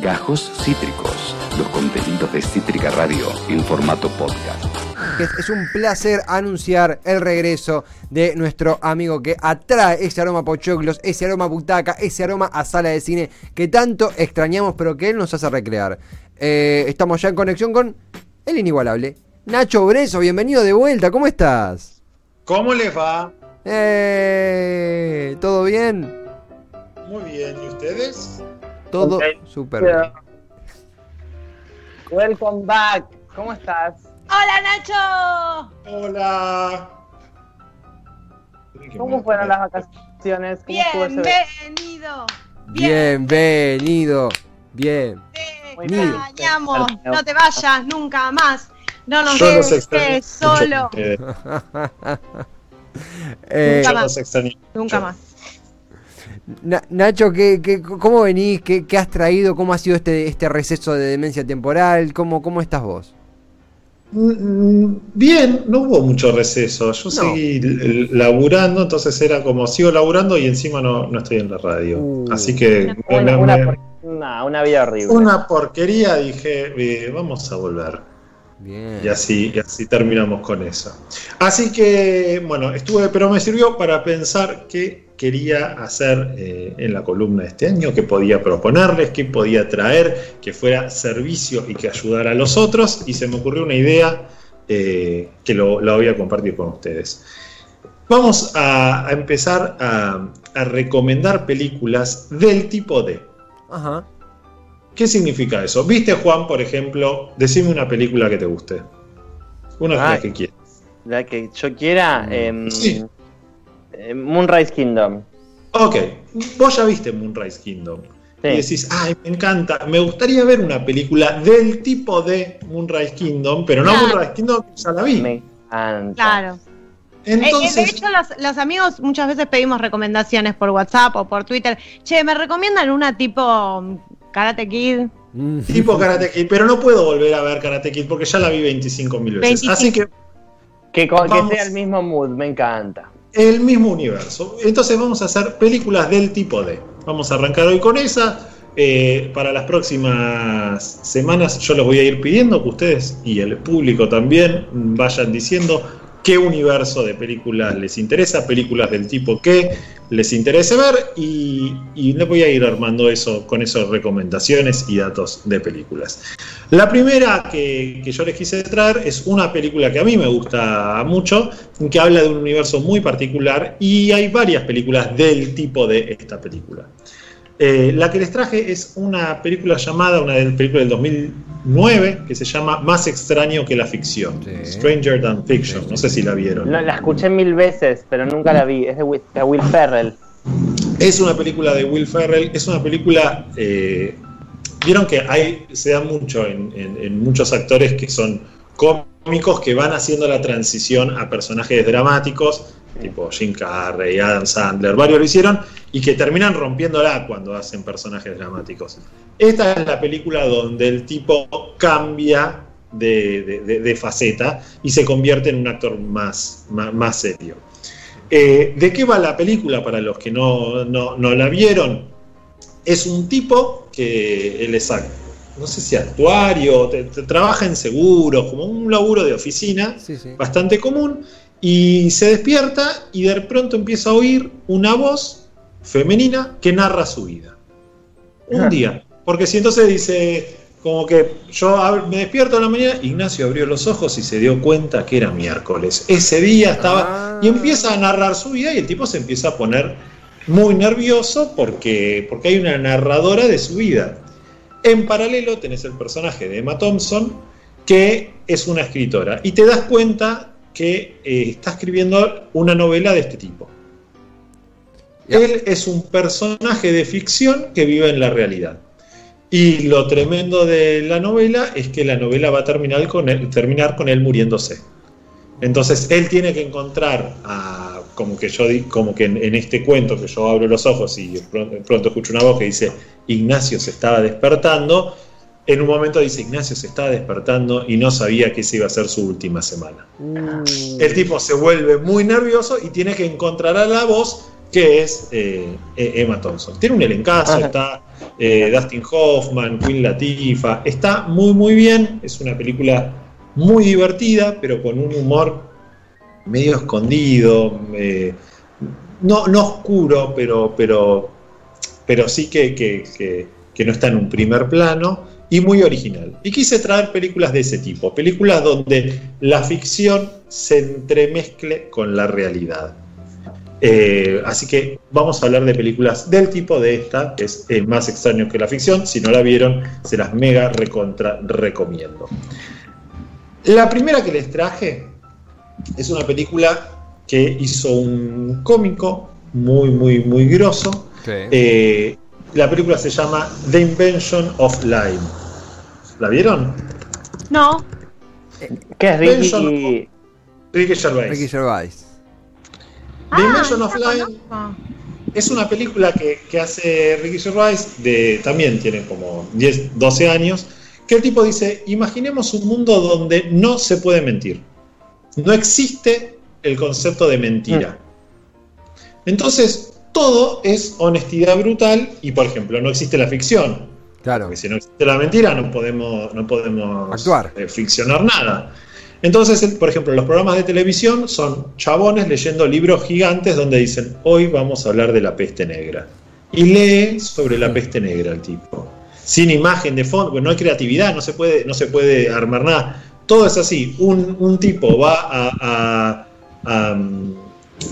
Gajos Cítricos, los contenidos de Cítrica Radio en formato podcast. Es, es un placer anunciar el regreso de nuestro amigo que atrae ese aroma a pochoclos, ese aroma a butaca, ese aroma a sala de cine que tanto extrañamos pero que él nos hace recrear. Eh, estamos ya en conexión con el inigualable Nacho Breso, bienvenido de vuelta, ¿cómo estás? ¿Cómo les va? Eh, ¿Todo bien? Muy bien, ¿y ustedes? Todo súper bien. Welcome back. ¿Cómo estás? ¡Hola Nacho! Hola. ¿Cómo fueron las vacaciones? Bienvenido. Bienvenido. Bien. Te extrañamos. No te vayas nunca más. No nos dejes solo. Eh, Nunca extraño Nunca más. Na- Nacho, ¿qué, qué, ¿cómo venís? ¿Qué, qué has traído? ¿Cómo ha sido este, este receso de demencia temporal? ¿Cómo, cómo estás vos? Mm, Bien, no hubo mucho receso. Yo No. seguí laburando, entonces era como sigo laburando y encima no, no estoy en la radio. Uh. Así que Una, me- una me- por- una- una vida horrible. una porquería, dije, eh, vamos a volver. Bien. Y así, y así terminamos con eso. Así que, bueno, estuve, pero me sirvió para pensar qué quería hacer eh, en la columna de este año, qué podía proponerles, qué podía traer, que fuera servicio y que ayudara a los otros. Y se me ocurrió una idea eh, que lo, la voy a compartir con ustedes. Vamos a, a empezar a, a recomendar películas del tipo D. Ajá. ¿Qué significa eso? ¿Viste, Juan, por ejemplo? Decime una película que te guste. Una de las Ay. que quieras. La que yo quiera. em, Sí. eh, Moonrise Kingdom. Ok, vos ya viste Moonrise Kingdom. Sí. Y decís, ay, me encanta, me gustaría ver una película del tipo de Moonrise Kingdom, pero no Claro. Moonrise Kingdom, ya la vi. Me encanta. Claro. Eh, eh, de Entonces, hecho, los, los amigos muchas veces pedimos recomendaciones por WhatsApp o por Twitter. Che, ¿me recomiendan una tipo mm, Karate Kid? Mm. tipo Karate Kid, pero no puedo volver a ver Karate Kid porque ya la vi 25 mil veces. 25. Así que Que, que sea el mismo mood, me encanta. el mismo universo. Entonces vamos a hacer películas del tipo D. Vamos a arrancar hoy con esa. Eh, para las próximas semanas yo los voy a ir pidiendo que ustedes y el público también vayan diciendo qué universo de películas les interesa, películas del tipo que les interese ver y, y les voy a ir armando eso con esas recomendaciones y datos de películas. La primera que, que yo les quise traer es una película que a mí me gusta mucho, que habla de un universo muy particular y hay varias películas del tipo de esta película. Eh, la que les traje es una película llamada, una del- película del 2009, que se llama Más extraño que la ficción, Sí. Stranger Than Fiction, no sé si la vieron. No, la escuché mil veces, pero nunca la vi. Es de Will, de Will Ferrell. Es una película de Will Ferrell, es una película. eh, Vieron que hay, se da mucho en, en- en muchos actores que son cómicos que van haciendo la transición a personajes dramáticos, tipo Jim Carrey, Adam Sandler, varios lo hicieron, y que terminan rompiéndola cuando hacen personajes dramáticos. Esta es la película donde el tipo cambia de, de- de- de faceta y se convierte en un actor más, más, más serio. Eh, ¿De qué va la película para los que no, no- no la vieron? Es un tipo que él es, no sé si actuario, te- te- trabaja en seguros, como un laburo de oficina Sí, sí. bastante común, y se despierta y de pronto empieza a oír una voz femenina que narra su vida. Un Ah. día. Porque si entonces dice, como que yo me despierto en la mañana, Ignacio abrió los ojos y se dio cuenta que era miércoles. Ese día estaba... Ah. Y empieza a narrar su vida y el tipo se empieza a poner muy nervioso porque, porque hay una narradora de su vida. En paralelo tenés el personaje de Emma Thompson, que es una escritora, y te das cuenta que eh, está escribiendo una novela de este tipo. Él es un personaje de ficción que vive en la realidad. Y lo tremendo de la novela es que la novela va a terminar con él, terminar con él muriéndose. Entonces él tiene que encontrar a, como que yo como que en, en este cuento que yo abro los ojos y pronto, pronto escucho una voz que dice Ignacio se estaba despertando. En un momento dice Ignacio se estaba despertando y no sabía que esa iba a ser su última semana. Uh, El tipo se vuelve muy nervioso y tiene que encontrar a la voz que es eh, E- Emma Thompson. Tiene un elencazo, Ajá. está eh, Dustin Hoffman, Queen Latifah, está muy muy bien, es una película muy divertida, pero con un humor medio escondido, eh, no, no oscuro, pero, pero, pero sí que, que- que- que no está en un primer plano y muy original. Y quise traer películas de ese tipo, películas donde la ficción se entremezcle con la realidad. Eh, así que vamos a hablar de películas del tipo de esta, que es eh, más extraño que la ficción. Si no la vieron, se las mega recontra recomiendo. La primera que les traje es una película que hizo un cómico muy, muy, muy grosso. Eh, la película se llama The Invention of Lime. ¿La vieron? No, ¿Qué es Benson. Ricky? Ricky Gervais. Ricky Gervais. The Invention of conozco. es una película que, que hace Ricky Gervais, de, también tiene como 10, 12 años, que el tipo dice, imaginemos un mundo donde no se puede mentir. No existe el concepto de mentira. Entonces, todo es honestidad brutal y, por ejemplo, no existe la ficción. Claro. Porque si no existe la mentira, no podemos, no podemos Actuar. eh, ficcionar nada. Entonces, por ejemplo, los programas de televisión son chabones leyendo libros gigantes donde dicen, hoy vamos a hablar de la peste negra. Y lee sobre la peste negra el tipo. Sin imagen de fondo, porque no hay creatividad, no se puede, no se puede armar nada. Todo es así. Un, un tipo va a, a- a, mm,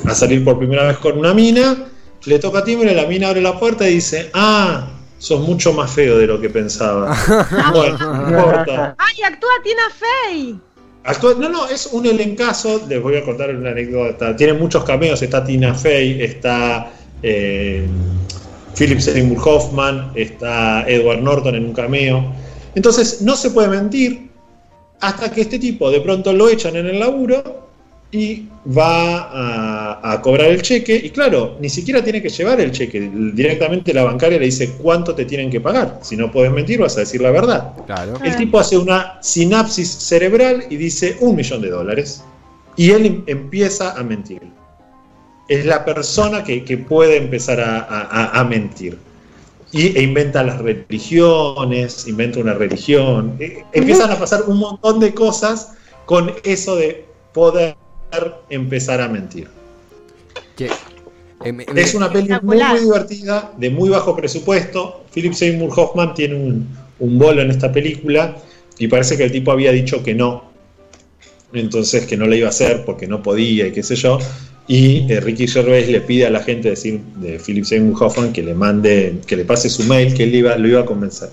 a salir por primera vez con una mina, le toca timbre, la mina abre la puerta y dice, ah, sos mucho más feo de lo que pensaba. bueno, no importa. ¡Ay, actúa Tina Fey! Actúa- no, no, es un elencazo. Les voy a contar una anécdota. Tiene muchos cameos. Está Tina Fey, está eh, Philip Seymour Hoffman, está Edward Norton en un cameo. Entonces, no se puede mentir hasta que este tipo de pronto lo echan en el laburo y va a, a cobrar el cheque. Y claro, ni siquiera tiene que llevar el cheque. Directamente la bancaria le dice cuánto te tienen que pagar. Si no puedes mentir, vas a decir la verdad. Claro. El tipo hace una sinapsis cerebral y dice un millón de dólares. Y él em- empieza a mentir. Es la persona que, que puede empezar a, a- a- a mentir. Y, e inventa las religiones, inventa una religión. E- empiezan a pasar un montón de cosas con eso de poder empezar a mentir. Eh, Es una peli muy, divertida, de muy bajo presupuesto. Philip Seymour Hoffman tiene un, un bolo en esta película y parece que el tipo había dicho que no. Entonces que no le iba a hacer porque no podía y qué sé yo. Y eh, Ricky Gervais le pide a la gente de, decir- de Philip Seymour Hoffman que le mande, que le pase su mail, que él iba, lo iba a convencer.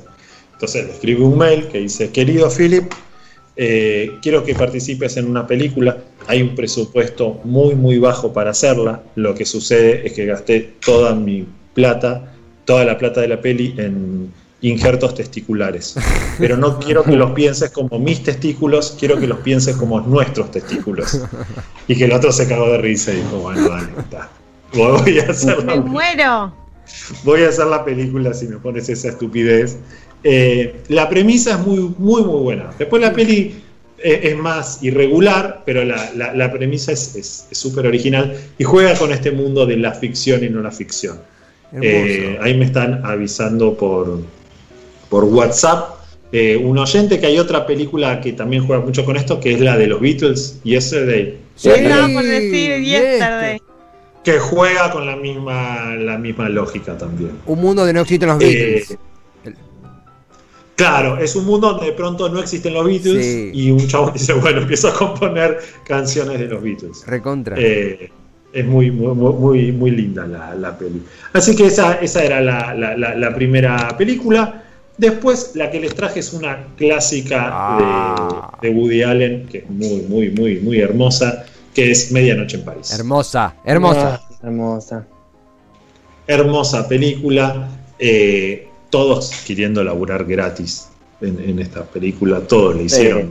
Entonces le escribe un mail que dice, querido Philip, eh, quiero que participes en una película. Hay un presupuesto muy, muy bajo para hacerla. Lo que sucede es que gasté toda mi plata, toda la plata de la peli en injertos testiculares. Pero no quiero que los pienses como mis testículos, quiero que los pienses como nuestros testículos. Y que el otro se cagó de risa y dijo, bueno, dale, está. Voy a hacer Me la muero. voy a hacer la película si me pones esa estupidez. Eh, la premisa es muy, muy, muy buena. Después la peli es más irregular, pero la, la- la premisa es súper original y juega con este mundo de la ficción y no la ficción. Eh, ahí me están avisando por, por WhatsApp. eh, un oyente que hay otra película que también juega mucho con esto, que es la de los Beatles, Yesterday, Sí, Estaba por decir Yesterday. este. que juega con la misma, la misma lógica también. Un mundo donde no existen los Beatles. Eh, Claro, es un mundo donde de pronto no existen los Beatles Sí. y un chavo dice, bueno, empiezo a componer canciones de los Beatles. Recontra. Eh, es muy, muy, muy, muy linda la, la peli. Así que esa, esa era la, la- la- la primera película. Después, la que les traje es una clásica Ah. de, de Woody Allen, que es muy, muy, muy, muy hermosa, que es Medianoche en París. hermosa, hermosa. Ah, hermosa. hermosa película. eh, todos queriendo laburar gratis en, en esta película. Todos le hicieron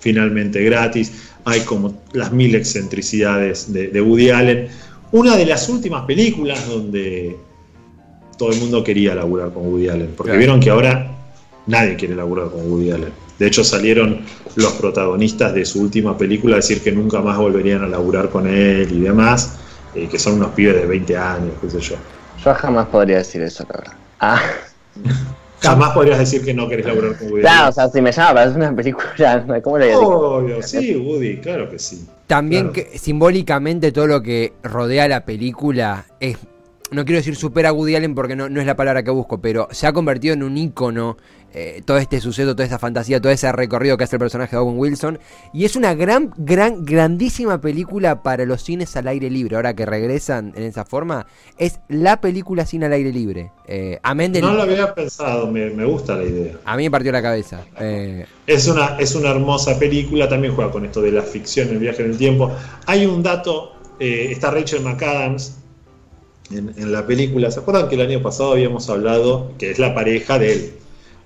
finalmente gratis. Hay como las mil excentricidades de, de Woody Allen. Una de las últimas películas donde todo el mundo quería laburar con Woody Allen. Porque Claro. vieron que ahora nadie quiere laburar con Woody Allen. De hecho, salieron los protagonistas de su última película a decir que nunca más volverían a laburar con él y demás. eh, que son unos pibes de 20 años, qué sé yo. Yo jamás podría decir eso, la verdad. Ah, Jamás podrías decir que no querés laburar con Woody. claro, o sea, si me llama para hacer una película, ¿cómo le digo? Obvio, sí, Woody, claro que sí. También Claro. que simbólicamente todo lo que rodea la película es. No quiero decir supera a Woody Allen porque no, no es la palabra que busco, pero se ha convertido en un ícono eh, todo este suceso, toda esta fantasía, todo ese recorrido que hace el personaje de Owen Wilson. Y es una gran, gran, grandísima película para los cines al aire libre. Ahora que regresan en esa forma, es la película cine al aire libre. Eh, amén No lo había pensado, me, me gusta la idea. A mí me partió la cabeza. Eh, Es una, es una hermosa película, también juega con esto de la ficción, el viaje en el tiempo. Hay un dato, eh, está Rachel McAdams en, en la película. ¿Se acuerdan que el año pasado habíamos hablado, que es la pareja de él?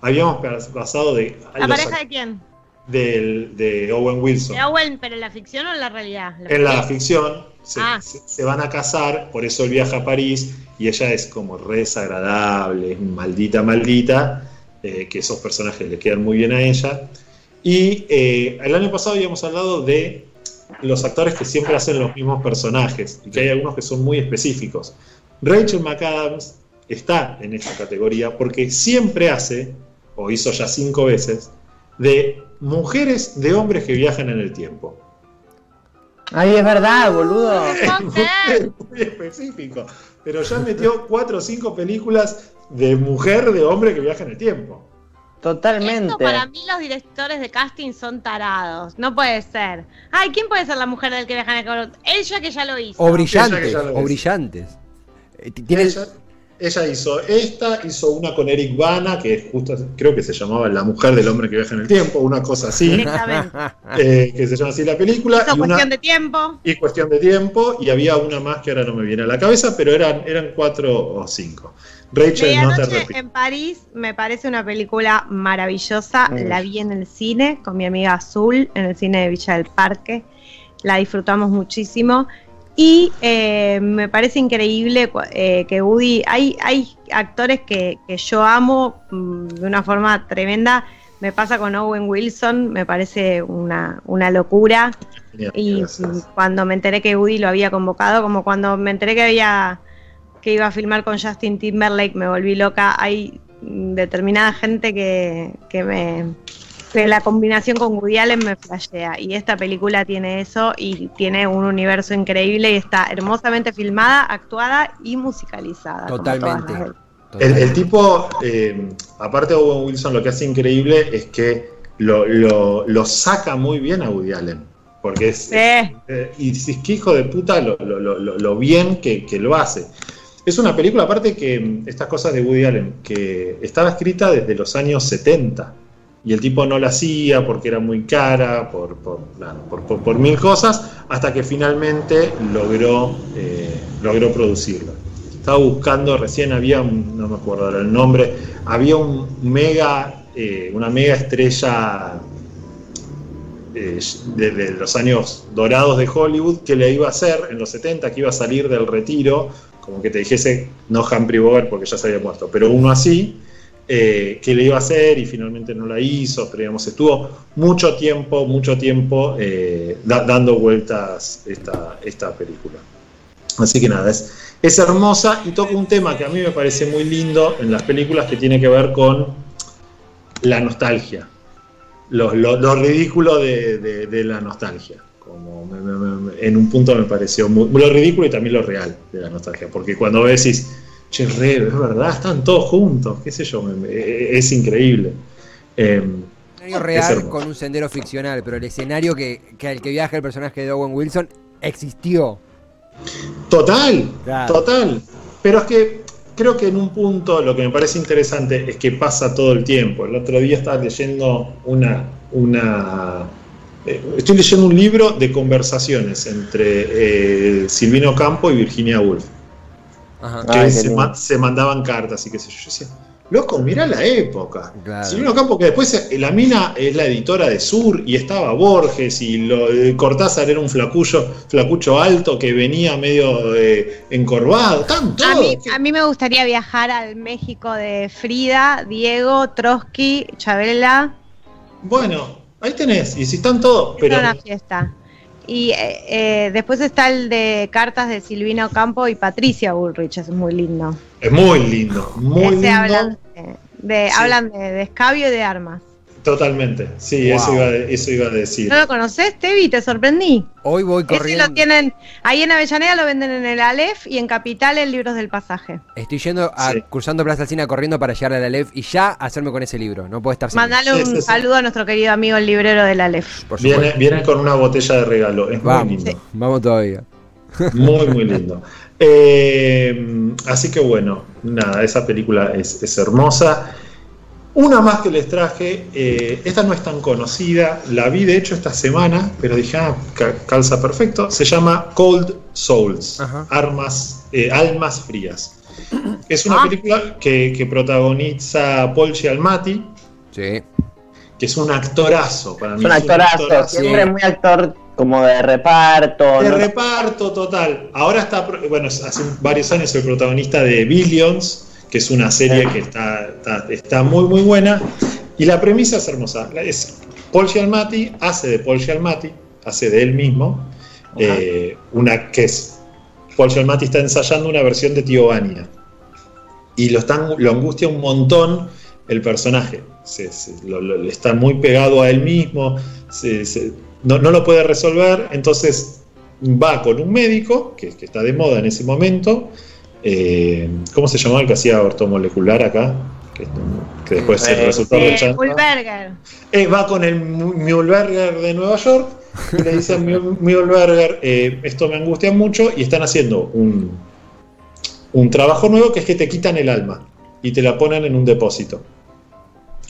Habíamos pasado de... ¿La pareja de quién? del- de Owen Wilson. ¿De Owen, pero en la ficción o en la realidad? En la ficción se, Ah. se- se van a casar, por eso él viaja a París y ella es como re desagradable, es maldita, maldita, eh, que esos personajes le quedan muy bien a ella. Y eh, el año pasado habíamos hablado de los actores que siempre hacen los mismos personajes y que hay algunos que son muy específicos. Rachel McAdams está en esta categoría porque siempre hace, o hizo ya cinco veces, de mujeres de hombres que viajan en el tiempo. Ay, es verdad, boludo. Es muy específico. Pero ya metió cuatro o cinco películas de mujer, de hombre que viaja en el tiempo. Totalmente. Esto para mí los directores de casting son tarados. No puede ser. Ay, ¿quién puede ser la mujer del que viaja en el Ella que ya lo hizo. o brillantes, o es. brillantes. Eh, t- tiene el- Ella, ella hizo esta, hizo una con Eric Bana, que justo creo que se llamaba La mujer del hombre que viaja en el tiempo, una cosa así, eh, que se llama así la película. Hizo y una- cuestión de tiempo. y cuestión de tiempo, y había una más que ahora no me viene a la cabeza, pero eran, eran cuatro o cinco. Rachel, no en París me parece una película maravillosa. La vi en el cine con mi amiga Azul, en el cine de Villa del Parque. La disfrutamos muchísimo. Y eh, me parece increíble eh, que Woody. Hay, hay actores que, que yo amo mm, de una forma tremenda. Me pasa con Owen Wilson, me parece una, una locura. Y Gracias. cuando me enteré que Woody lo había convocado, como cuando me enteré que había que iba a filmar con Justin Timberlake, me volví loca. Hay determinada gente que, que me que la combinación con Woody Allen me flashea y esta película tiene eso y tiene un universo increíble y está hermosamente filmada, actuada y musicalizada. Totalmente. El, el tipo, eh, aparte de Owen Wilson, lo que hace increíble es que lo, lo- lo saca muy bien a Woody Allen. Porque es. Sí. eh, y dices, qué hijo de puta lo, lo- lo- lo- lo bien que, que lo hace. Es una película, aparte que mm, estas cosas de Woody Allen, que estaba escrita desde los años 70. Y el tipo no la hacía porque era muy cara, por, por, por- mil cosas, hasta que finalmente logró, eh, logró producirla. Estaba buscando, recién había, no me acuerdo el nombre, había un mega, eh, una mega estrella eh, de los años dorados de Hollywood que le iba a hacer en los 70, que iba a salir del retiro, como que te dijese, no Humphrey Bogart porque ya se había muerto, pero uno así, eh, que le iba a hacer y finalmente no la hizo, pero digamos, estuvo mucho tiempo, mucho tiempo eh, da- dando vueltas esta, esta película. Así que nada, es, es hermosa y toca un tema que a mí me parece muy lindo en las películas que tiene que ver con la nostalgia, lo, lo- lo ridículo de- de la nostalgia. Como me- me- me- en un punto me pareció muy, lo ridículo y también lo real de la nostalgia, porque cuando ves decís, che, re, es verdad, están todos juntos, qué sé yo, me- me- es increíble. Escenario Es real con un sendero ficcional, pero el escenario que, que al que viaja el personaje de Owen Wilson existió. Total, Claro. total. Pero es que creo que en un punto lo que me parece interesante es que pasa todo el tiempo. El otro día estaba leyendo una. una eh, estoy leyendo un libro de conversaciones entre eh, Silvino Campo y Virginia Woolf. Ajá. Que Ay, se, lindo. ma- se mandaban cartas y qué sé yo. Yo decía, loco, mirá la época. Claro. Silvino Campo, que después eh, la mina es la editora de Sur y estaba Borges y lo, Cortázar era un flacucho, flacucho alto que venía medio eh, encorvado. Están A mí, a mí me gustaría viajar al México de Frida, Diego, Trotsky, Chabela. Bueno, ahí tenés. Y si están todos. Pero Era una fiesta. Y eh, eh, después está el de cartas de Silvina Ocampo y Patricia Bullrich, es muy lindo. Es muy lindo, muy lindo. hablan, de, de- Sí. hablan de, de escabio y de armas. Totalmente, sí, Wow. eso, iba, a- eso iba a decir. ¿No lo conoces, Tevi? Te sorprendí. Hoy voy Ese corriendo. lo tienen, ahí en Avellaneda lo venden en el Aleph y en Capital en Libros del Pasaje. Estoy yendo a Sí. cruzando Plaza Alcina corriendo para llegar a la LEF y ya hacerme con ese libro. No puedo estar sin Mandale un sí, sí. saludo a nuestro querido amigo el librero del Aleph. Por Viene, supuesto. viene con una botella de regalo, es muy lindo. vamos todavía. Muy, muy lindo. Eh, así que bueno, nada, esa película es, es hermosa. Una más que les traje, eh, esta no es tan conocida, la vi de hecho esta semana, pero dije, ah, ca- calza perfecto. Se llama Cold Souls, Ajá. Armas, eh, Almas Frías. Es una Ah. película que, que protagoniza Paul Giamatti, Sí. que es un actorazo para mí. Es un actorazo, siempre sí. muy actor como de reparto. De ¿no? reparto total. Ahora está, bueno, hace varios años el protagonista de Billions, que es una serie que está, está, está muy, muy buena. Y la premisa es hermosa. Es Paul Giamatti hace de Paul Giamatti, hace de él mismo, eh, una que es Paul Giamatti está ensayando una versión de Tío Vania. Y lo, están, lo angustia un montón el personaje. Se- se- lo- lo- está muy pegado a él mismo. se- no, no lo puede resolver. Entonces va con un médico, que, que está de moda en ese momento. Eh, ¿Cómo se llamaba el que hacía ortomolecular acá? Que, que después Eh, el resultado Eh, del chan- Ulberger. eh, va con el Mühlberger de Nueva York y le dice a Mühlberger, eh, esto me angustia mucho y están haciendo un, un trabajo nuevo que es que te quitan el alma y te la ponen en un depósito.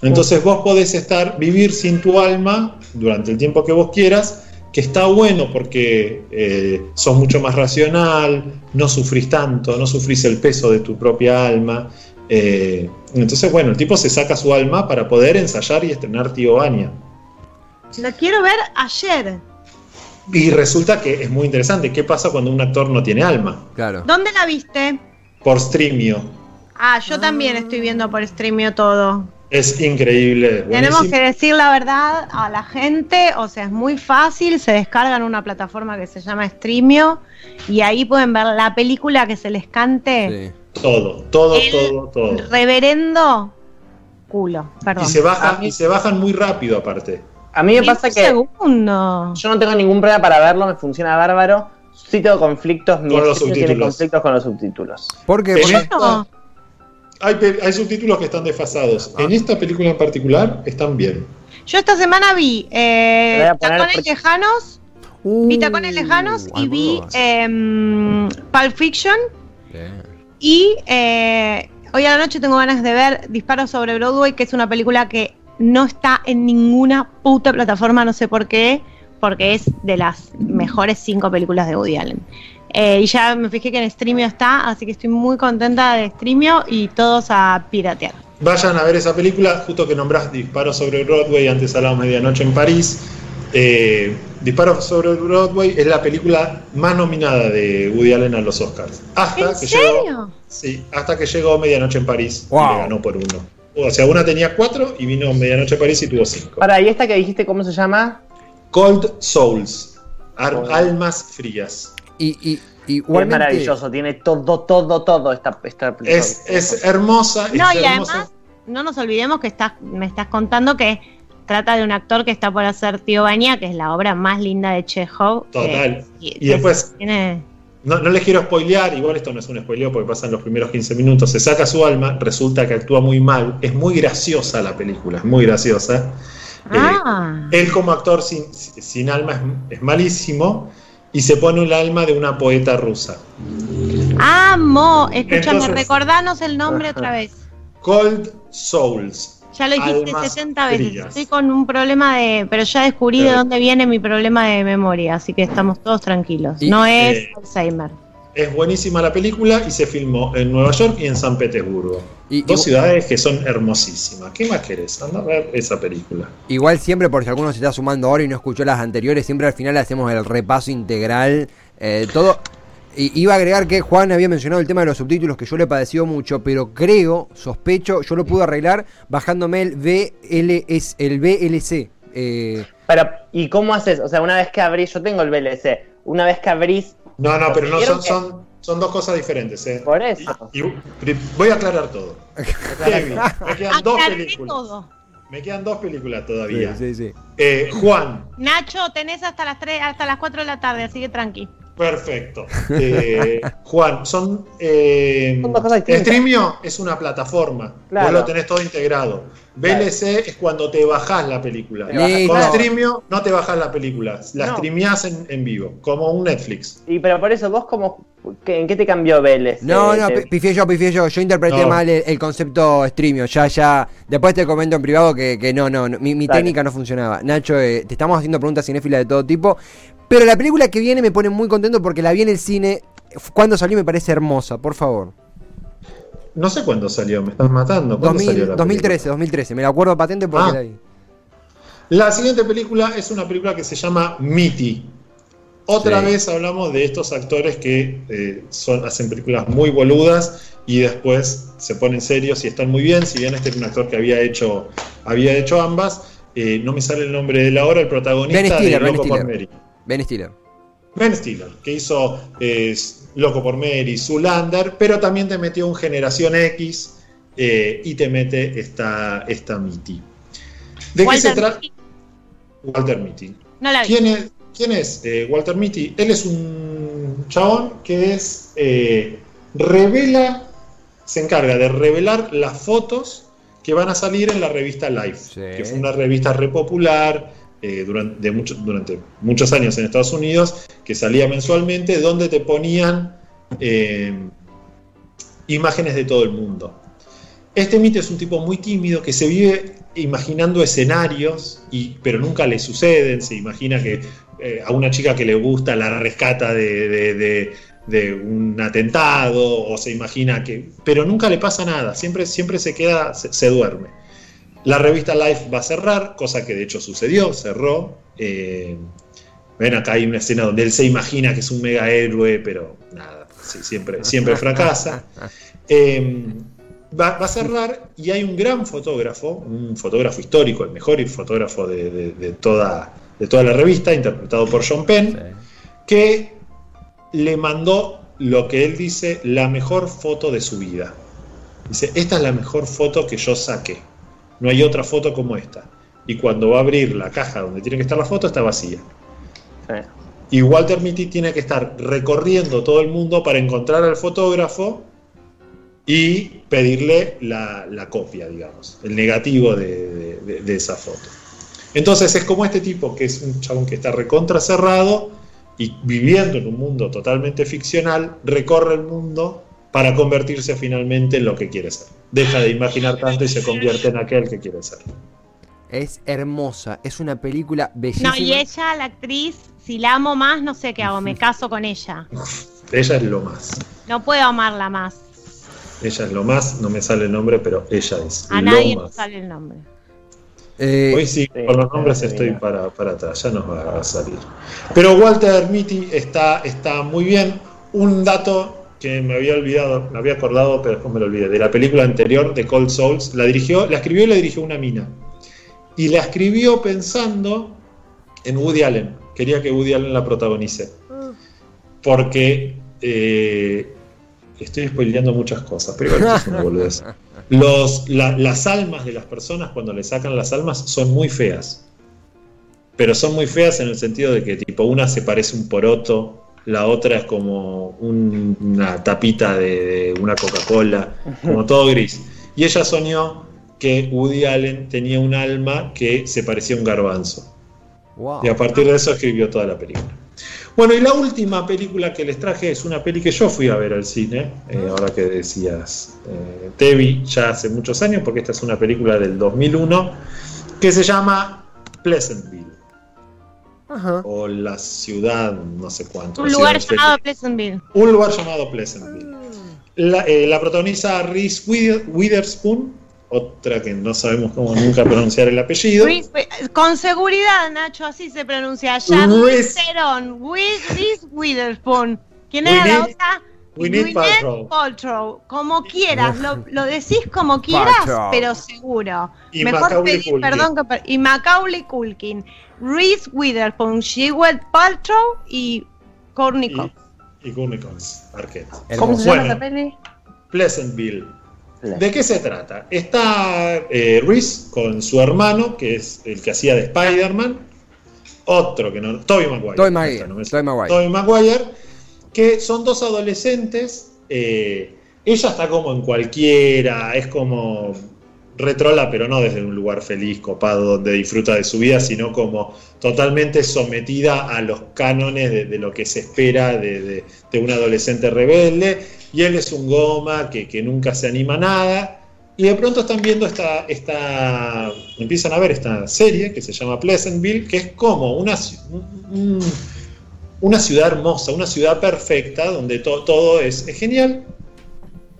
Entonces vos podés estar, vivir sin tu alma durante el tiempo que vos quieras, que está bueno porque eh, sos mucho más racional, no sufrís tanto, no sufrís el peso de tu propia alma. eh, entonces, bueno, el tipo se saca su alma para poder ensayar y estrenar Tío Vania. Lo quiero ver ayer. Y resulta que es muy interesante. ¿Qué pasa cuando un actor no tiene alma? Claro. ¿Dónde la viste? Por streamio. Ah, yo también estoy viendo por Streamio todo. Es increíble. Tenemos que decir la verdad a la gente, o sea, es muy fácil, se descargan una plataforma que se llama Streamio y ahí pueden ver la película que se les cante. Sí. Todo, todo, El todo, todo. Reverendo culo, perdón. Y se, baja, A mí- y se bajan muy rápido aparte. A mí me pasa que segundo. yo no tengo ningún problema para verlo, me funciona bárbaro. Sí tengo conflictos, mi Con los subtítulos. conflictos con los subtítulos. ¿Por qué? No. Hay, pe- hay subtítulos que están desfasados. Ah. En esta película en particular están bien. Yo esta semana vi eh, Tacones Lejanos, vi Tacones Lejanos y vi em, Pulp Fiction Bien. y eh, hoy a la noche tengo ganas de ver Disparos sobre Broadway, que es una película que no está en ninguna puta plataforma, no sé por qué, porque es de las mejores cinco películas de Woody Allen. Eh, y ya me fijé que en Streamio está, así que estoy muy contenta de Streamio y todos a piratear. Vayan a ver esa película, justo que nombrás Disparos sobre Broadway, antes hablamos Medianoche en París. Eh, Disparos sobre Broadway es la película más nominada de Woody Allen a los Oscars. Hasta ¿En que llegó, serio? sí, hasta que llegó Medianoche en París Wow. y le ganó por uno. O sea, una tenía cuatro y vino Medianoche en París y tuvo cinco. Para, ¿y esta que dijiste cómo se llama? Cold Souls, ar- almas frías. Y, y, Es maravilloso, tiene todo, todo, todo esta, esta Es, es hermosa. No, es y hermosa. además, no nos olvidemos que estás, me estás contando que trata de un actor que está por hacer Tío Baña, que es la obra más linda de Chekhov. Total. eh, Y después- tiene- No, no les quiero spoilear, igual esto no es un spoileo porque pasan los primeros 15 minutos, se saca su alma, resulta que actúa muy mal, es muy graciosa la película, es muy graciosa. Eh, Ah, él como actor sin, sin alma es, es malísimo y se pone el alma de una poeta rusa. amo. Escúchame, Entonces- recordanos el nombre otra vez. Cold Souls. Ya lo dijiste Almas 60 veces. frías. Estoy con un problema de. Pero ya descubrí de dónde viene mi problema de memoria, así que estamos todos tranquilos. Y- no es eh, Alzheimer. Es buenísima la película y se filmó en Nueva York y en San Petersburgo. Y- Dos y- ciudades que son hermosísimas. ¿Qué más querés? Anda a ver esa película. Igual siempre, por si alguno se está sumando ahora y no escuchó las anteriores, siempre al final hacemos el repaso integral. eh, todo. Y iba a agregar que Juan había mencionado el tema de los subtítulos que yo le he padecido mucho, pero creo, sospecho, yo lo pude arreglar bajándome el VLS, el VLC. eh, Pero, ¿y cómo haces? O sea, una vez que abrís, yo tengo el VLC, una vez que abrís, No, no, pero no son, ¿Vieron que- son, son dos cosas diferentes. ¿eh? por eso. Y- y- voy a aclarar todo. Kevin, me quedan dos películas. todo. Me quedan dos películas todavía. Sí, sí, sí. Eh, Juan, Nacho, tenés hasta las 3, hasta las 4 de la tarde, así que tranqui. Perfecto. Eh, Juan, son. Eh, Son dos cosas distintas. Streamio es una plataforma. Claro. Vos lo tenés todo integrado. VLC es cuando te bajás la película. Bajás. Con todo. Streamio no te bajás la película, la No. streameás en, en vivo, como un Netflix. Y pero por eso, vos como, ¿en qué te cambió Vélez? No, no, te- pifié yo, pifié yo. Yo interpreté No. mal el, el concepto streamio. Ya, ya. Después te comento en privado que, que no, no, no, mi, mi técnica no funcionaba. Nacho, eh, te estamos haciendo preguntas cinéfilas de todo tipo. Pero la película que viene me pone muy contento porque la vi en el cine. Cuando salió me parece hermosa, por favor. No sé cuándo salió, me estás matando. ¿Cuándo 2000 salió la 2013, película? 2013. Me la acuerdo patente porque Ah. la vi. La siguiente película es una película que se llama Mitty. Otra Sí. vez hablamos de estos actores que eh, son, hacen películas muy boludas y después se ponen serios y están muy bien. Si bien este es un actor que había hecho, había hecho ambas, eh, no me sale el nombre de la hora, el protagonista Ben Stiller, de Ben Loco por. Mary. Ben Stiller. Ben Stiller, que hizo eh, Loco por Mary, Zulander, pero también te metió un Generación X eh, y te mete esta, esta Mitty. ¿De qué se trata? Walter Mitty. No la vi. ¿Quién es, quién es eh, Walter Mitty? Él es un chabón que es. eh, revela. Se encarga de revelar las fotos que van a salir en la revista Life, Sí. que fue una revista re popular eh, durante, durante muchos años en Estados Unidos, que salía mensualmente, donde te ponían eh, imágenes de todo el mundo. Este Mitty es un tipo muy tímido que se vive imaginando escenarios, y, pero nunca le suceden. Se imagina que eh, a una chica que le gusta la rescata de, de- de- un atentado, o se imagina que. Pero nunca le pasa nada, siempre, siempre se queda, se duerme. La revista Life va a cerrar, cosa que de hecho sucedió, cerró. Eh, ven, acá hay una escena donde él se imagina que es un mega héroe, pero nada, sí, siempre, siempre fracasa. Eh, va, va a cerrar y hay un gran fotógrafo, un fotógrafo histórico, el mejor fotógrafo de, de- de toda, de toda la revista, interpretado por John Penn, que le mandó lo que él dice, la mejor foto de su vida. Dice, esta es la mejor foto que yo saqué. No hay otra foto como esta. Y cuando va a abrir la caja donde tiene que estar la foto, está vacía. Sí. Y Walter Mitty tiene que estar recorriendo todo el mundo para encontrar al fotógrafo y pedirle la, la copia, digamos, el negativo de, de- de- de esa foto. Entonces es como este tipo que es un chabón que está recontra cerrado y viviendo en un mundo totalmente ficcional, recorre el mundo para convertirse finalmente en lo que quiere ser. Deja de imaginar tanto y se convierte en aquel que quiere ser. Es hermosa. Es una película bellísima. No, y ella, la actriz, si la amo más, no sé qué hago, me caso con ella. Ella es lo más. No puedo amarla más. Ella es lo más, no me sale el nombre, pero ella es A lo nadie más. nos sale el nombre. Eh, Hoy sí, Sí, con los nombres estoy para, para atrás, ya nos va a salir. Pero Walter Mitty está, está muy bien. Un dato que me había olvidado, me había acordado, pero después me lo olvidé, de la película anterior de Cold Souls, la dirigió, la escribió y la dirigió una mina. Y la escribió pensando en Woody Allen. Quería que Woody Allen la protagonice. Porque eh, estoy spoileando muchas cosas, pero igual es una boludez. Los, la- las almas de las personas, cuando le sacan las almas, son muy feas. Pero son muy feas en el sentido de que, tipo, una se parece un poroto, la otra es como un- una tapita de, de una Coca-Cola, como todo gris. Y ella soñó que Woody Allen tenía un alma que se parecía a un garbanzo. wow. Y a partir de eso escribió toda la película. Bueno, y la última película que les traje es una peli que yo fui a ver al cine, eh, ahora que decías eh, Tevi, ya hace muchos años, porque esta es una película del 2001, que se llama Pleasantville, Ajá. o la ciudad, no sé cuánto. Un lugar llamado Pleasantville. Un lugar llamado Pleasantville. La, eh, la protagoniza Reese Wither- Witherspoon, otra que no sabemos cómo nunca pronunciar el apellido. Reese- Con seguridad, Nacho, así se pronuncia. Reese- Charlize Theron, With- Reese Witherspoon. ¿Quién era la otra? Gwyneth Paltrow. Paltrow, como quieras, lo, lo decís como quieras, Paltrow. pero seguro. Y Mejor Macaulay pedir Culkin. perdón que per- y Macaulay Culkin, Reese Witherspoon, Gwyneth Paltrow y Courtney Y, Cox. y Courtney Cox, Arquette. ¿Cómo se llama Bueno. esa peli? Pleasantville. ¿De qué se trata? Está eh, Reese con su hermano, que es el que hacía de Spider-Man. Otro que no. Toby Maguire. Tobey Maguire, Maguire, Que son dos adolescentes. eh, ella está como en cualquiera. Es como. Retrola, pero no desde un lugar feliz, copado, donde disfruta de su vida, sino como totalmente sometida a los cánones de, lo que se espera de, de- un adolescente rebelde. Y él es un goma que, que nunca se anima a nada. Y de pronto están viendo esta, esta. Empiezan a ver esta serie que se llama Pleasantville, que es como una, una ciudad hermosa, una ciudad perfecta, donde to- todo es, es genial.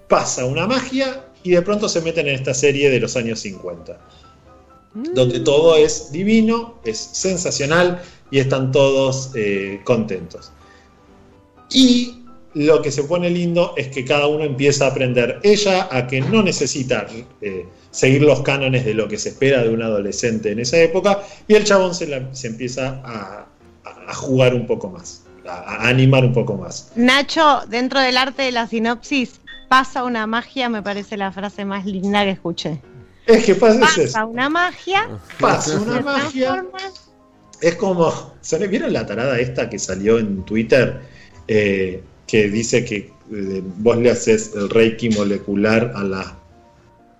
Pasa una magia y de pronto se meten en esta serie de los años 50 donde todo es divino, es sensacional y están todos eh, contentos. Y lo que se pone lindo es que cada uno empieza a aprender. Ella a que no necesita eh, seguir los cánones de lo que se espera de un adolescente en esa época, y el chabón se, la- se empieza a, a- jugar un poco más, a, a animar un poco más. Nacho, dentro del arte de la sinopsis, pasa una magia, me parece la frase más linda que escuché. Es que pasa, Pasa eso. una magia, Pasa una magia. Es como. ¿Vieron la tarada esta que salió en Twitter? Eh, que dice que eh, vos le haces el reiki molecular a la.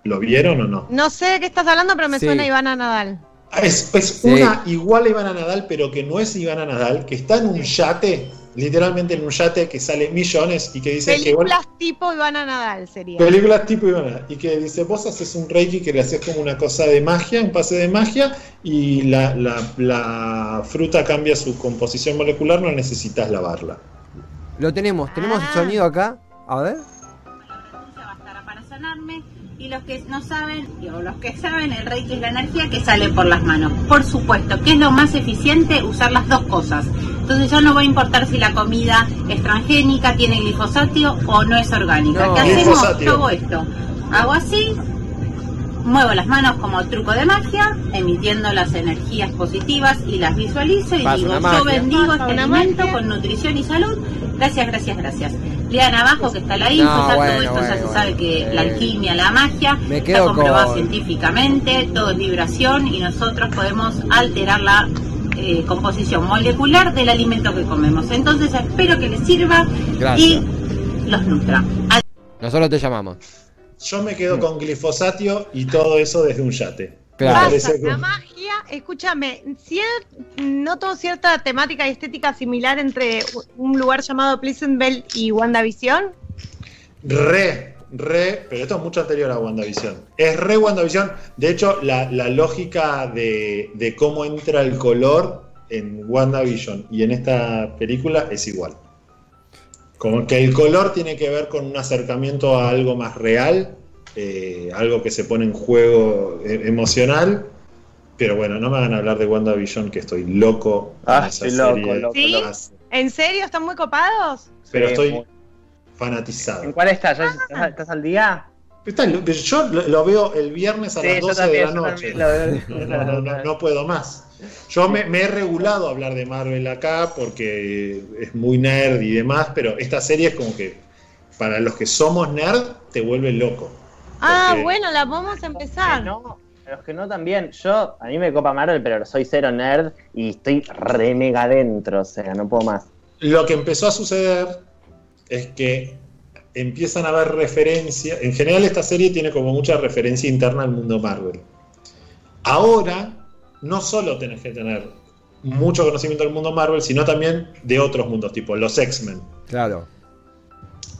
¿Lo vieron o no? No sé de qué estás hablando, pero me Sí. suena Ivana Nadal. Es, es Sí. una igual a Ivana Nadal, pero que no es Ivana Nadal, que está en un yate, literalmente en un yate que sale millones y que dice que. vos- Películas tipo Ivana Nadal sería. Películas tipo Ivana. Y que dice, vos haces un reiki que le haces como una cosa de magia, un pase de magia, y la, la- la fruta cambia su composición molecular, no necesitas lavarla. Lo tenemos, tenemos el Ah. sonido acá. A ver. Y los que no saben, o los que saben, el reiki es la energía que sale por las manos. Por supuesto, ¿qué es lo más eficiente? Usar las dos cosas. Entonces ya no va a importar si la comida es transgénica, tiene glifosatio o no es orgánica. No. ¿Qué hacemos? Yo hago esto. Hago así, muevo las manos como truco de magia, emitiendo las energías positivas y las visualizo y digo, yo bendigo este alimento magia. con nutrición y salud. Gracias, gracias, gracias. Lean abajo que está la info, No, ya bueno, todo esto ya bueno, se sabe bueno. que Eh, la alquimia, la magia, me está con- científicamente, todo es vibración y nosotros podemos alterar la eh, composición molecular del alimento que comemos. Entonces espero que les sirva Gracias. y los nutra. Nosotros te llamamos. Yo me quedo con glifosatio y todo eso desde un yate. Claro. Pasa que- magia, escúchame, cier- noto cierta temática y estética similar entre un lugar llamado Pleasantville y WandaVision. Re, re, pero esto es mucho anterior a WandaVision. Es re WandaVision. De hecho, la, la lógica de, de cómo entra el color en WandaVision y en esta película es igual. Como que el color tiene que ver con un acercamiento a algo más real, eh, algo que se pone en juego eh, emocional. Pero bueno, no me hagan hablar de WandaVision, que estoy loco. Ah, estoy loco, loco, ¿Sí? loco. ¿En serio? ¿Están muy copados? Pero Sí, estoy muy- fanatizado. ¿En cuál estás? ¿Ya estás, al día? Está yo lo, veo el viernes a Sí, las yo 12 también, de la noche. también lo veo. No, no, no, no puedo más. Yo me, me he regulado a hablar de Marvel acá porque es muy nerd y demás, pero esta serie es como que para los que somos nerd te vuelve loco. Ah, bueno, la vamos a Que empezar. no, los que no también. Yo, a mí me copa Marvel, pero soy cero nerd y estoy re mega dentro, o sea, no puedo más. Lo que empezó a suceder es que empiezan a haber referencias. En general, esta serie tiene como mucha referencia interna al mundo Marvel. Ahora, no solo tenés que tener mucho conocimiento del mundo Marvel, sino también de otros mundos, tipo los X-Men, Claro.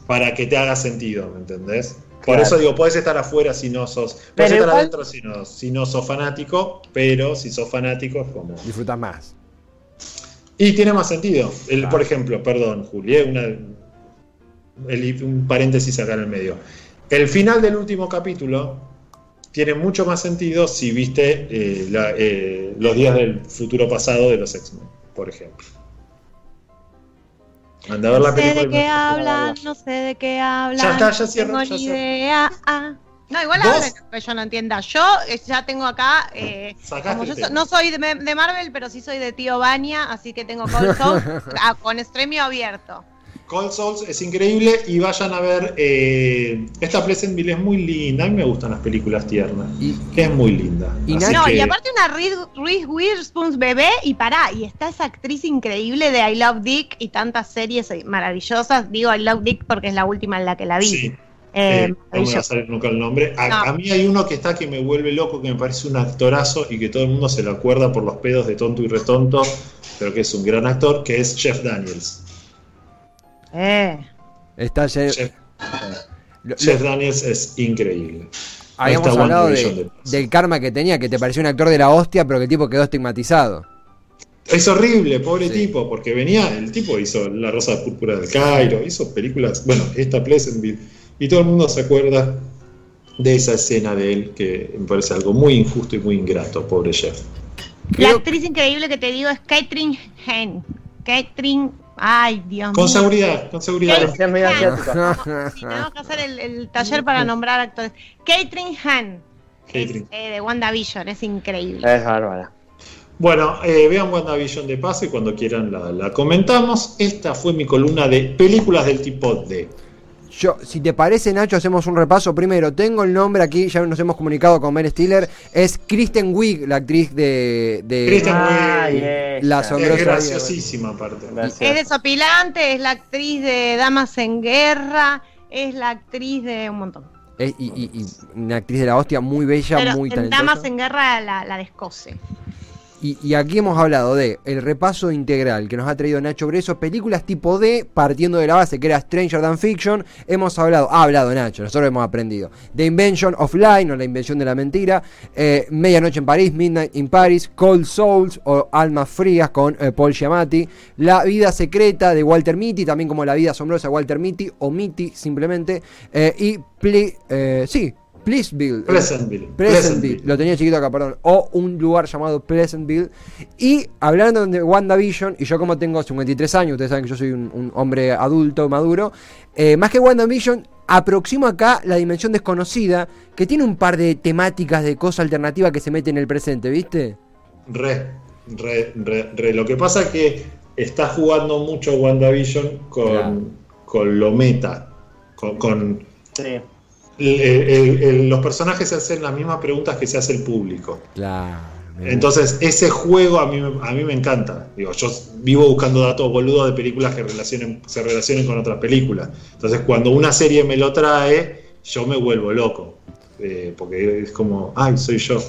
para que te haga sentido, ¿me entendés? Por Claro. eso digo, puedes estar afuera si no sos. Puedes Pero estar igual- adentro si no, si no sos fanático, pero si sos fanático es como. Disfrutas más. Y tiene más sentido. El, Claro. Por ejemplo, perdón, Juli, eh, una- el- un paréntesis acá en el medio. El final del último capítulo tiene mucho más sentido si viste eh, la- eh, los días del futuro pasado de los X-Men, por ejemplo. Anda a ver la No sé de qué hablan, no sé de qué hablan. Ya está, ya no cierro, tengo ya ni cierro. idea. Ah. No, igual ¿Vos? hablen que yo no entienda. Yo eh, ya tengo acá, eh, como yo so- no soy de, de Marvel, pero sí soy de Tío Bania, así que tengo Cold Soul ah, con estremio abierto. Cold Souls es increíble y vayan a ver. eh, esta Pleasantville es muy linda. A mí me gustan las películas tiernas. Y- es muy linda. y Así No, que- y aparte una Reese Reese Witherspoon bebé y pará, y está esa actriz increíble de I Love Dick y tantas series maravillosas. Digo I Love Dick porque es la última en la que la vi. Sí, Eh, eh, no me va a salir nunca el nombre. A, No. a mí hay uno que está que me vuelve loco, que me parece un actorazo y que todo el mundo se lo acuerda por los pedos de tonto y retonto, pero que es un gran actor, que es Jeff Daniels. Eh. Está Jeff- Jeff, lo- Jeff lo- Daniels es increíble. habíamos Está hablado de- del karma que tenía, que te pareció un actor de la hostia, pero que el tipo quedó estigmatizado. Es horrible, pobre Sí. tipo, porque venía, el tipo hizo La Rosa Púrpura del Cairo, hizo películas, bueno, esta Pleasantville, y todo el mundo se acuerda de esa escena de él que me parece algo muy injusto y muy ingrato, pobre Jeff. La Creo- actriz increíble que te digo es Catherine Hen. Catherine. Ay, Dios Con mío. seguridad, con seguridad. Asiático. Sí, tenemos que hacer el, el taller para nombrar actores. Catherine Han. Catherine. Eh, de WandaVision, es increíble. Es bárbara. Bueno, eh, vean WandaVision de paso y cuando quieran la, la comentamos. Esta fue mi columna de películas del tipo D. Yo, si te parece, Nacho, hacemos un repaso. Primero, tengo el nombre aquí, ya nos hemos comunicado con Ben Stiller. Es Kristen Wiig, la actriz de, de Kristen Wiig. La Es asombrosa vida. graciosísima aparte. Gracias. Es desopilante, es la actriz de Damas en Guerra, es la actriz de un montón. Es- y, y- y una actriz de la hostia muy bella, Pero muy en talentosa. Damas en Guerra la, la descose. Y, aquí hemos hablado de el repaso integral que nos ha traído Nacho Breso, películas tipo D, partiendo de la base que era Stranger Than Fiction. Hemos hablado, ha hablado Nacho, nosotros hemos aprendido. The Invention of Lie, o la invención de la mentira. eh, Medianoche en París, Midnight in Paris. Cold Souls o Almas Frías con eh, Paul Giamatti. La vida secreta de Walter Mitty, también como La vida asombrosa de Walter Mitty, o Mitty simplemente. eh, y sí, Pleaseville. Pleasantville. Pleasantville, lo tenía chiquito acá, perdón. O un lugar llamado Pleasantville. Y hablando de WandaVision, y yo como tengo 53 años, ustedes saben que yo soy un, un hombre adulto, maduro, eh, más que WandaVision, aproximo acá la dimensión desconocida, que tiene un par de temáticas de cosas alternativas que se meten en el presente, ¿viste? Re, re, re, re. Lo que pasa es que está jugando mucho WandaVision con, Claro. con lo meta. Con, con- Sí. El- el- el- los personajes se hacen las mismas preguntas que se hace el público. Claro. Entonces, ese juego a mí, me- a mí me encanta. Digo, yo vivo buscando datos boludos de películas que relacionen, se relacionen con otras películas. Entonces, cuando una serie me lo trae, yo me vuelvo loco. Eh, porque es como, ay, soy yo.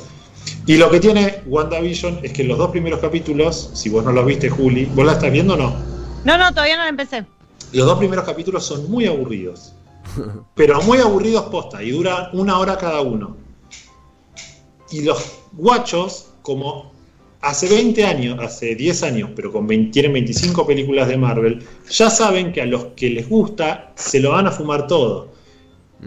Y lo que tiene WandaVision es que los dos primeros capítulos, si vos no los viste, Juli, ¿vos la estás viendo o no? No, no, todavía no la empecé. Los dos primeros capítulos son muy aburridos. Pero muy aburridos posta y duran una hora cada uno. Y los guachos, como hace 20 años, hace 10 años, pero con 20 tienen 25 películas de Marvel, ya saben que a los que les gusta se lo van a fumar todo.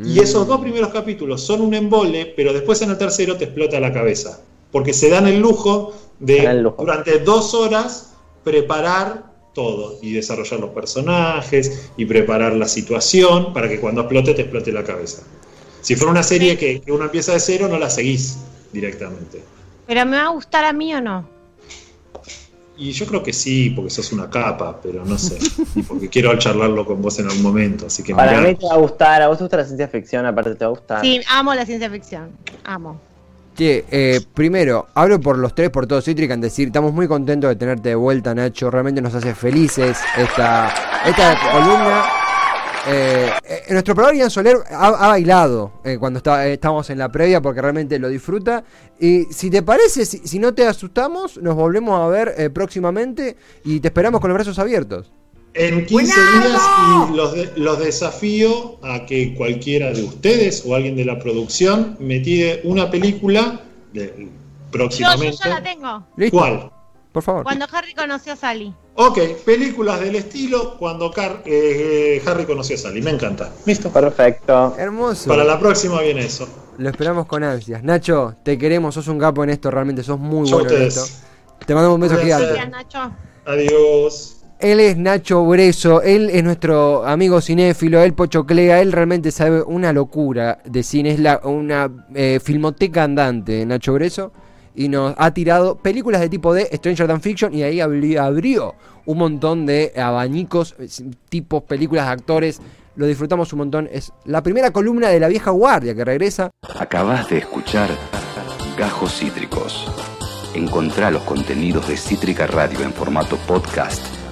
Y esos dos primeros capítulos son un embole, pero después en el tercero te explota la cabeza. Porque se dan el lujo de el lujo. durante dos horas preparar todo y desarrollar los personajes y preparar la situación para que cuando explote te explote la cabeza. Si fuera una serie que, que uno empieza de cero, no la seguís directamente. Pero me va a gustar a mí o no. Y yo creo que sí, porque sos una capa, pero no sé. Y porque quiero charlarlo con vos en algún momento, así que Para mirá. mí te va a gustar, a vos te gusta la ciencia ficción, aparte te va a gustar. Sí, amo la ciencia ficción. Amo. Che, eh, primero, hablo por los tres, por todos Citric, en decir, estamos muy contentos de tenerte de vuelta, Nacho. Realmente nos hace felices esta, esta columna. Eh, eh, nuestro programa Ian Soler ha, bailado eh, cuando está, eh, estábamos en la previa porque realmente lo disfruta. Y si te parece, si, si no te asustamos, nos volvemos a ver próximamente y te esperamos con los brazos abiertos. En 15 días y los, de- los desafío a que cualquiera de ustedes o alguien de la producción me tire una película de- Yo, yo próximamente. ya la tengo. ¿Listo? ¿Cuál? Por favor. Cuando Harry conoció a Sally. Ok, películas del estilo cuando Car- eh, Harry conoció a Sally. Me encanta. Listo. Perfecto. Hermoso. Para la próxima viene eso. Lo esperamos con ansias. Nacho, te queremos, sos un capo en esto, realmente sos muy Yo bueno en ustedes. esto. Te mandamos un beso gigante. Gracias, Nacho. Adiós. Él es Nacho Breso, él es nuestro amigo cinéfilo, él pochoclea, él realmente sabe una locura de cine, es una eh, filmoteca andante, Nacho Breso, y nos ha tirado películas de tipo de Stranger Than Fiction y ahí abri- abrió un montón de abanicos, tipos, películas, actores, lo disfrutamos un montón, es la primera columna de la vieja guardia que regresa. Acabas de escuchar Gajos Cítricos. Encontrá los contenidos de Cítrica Radio en formato podcast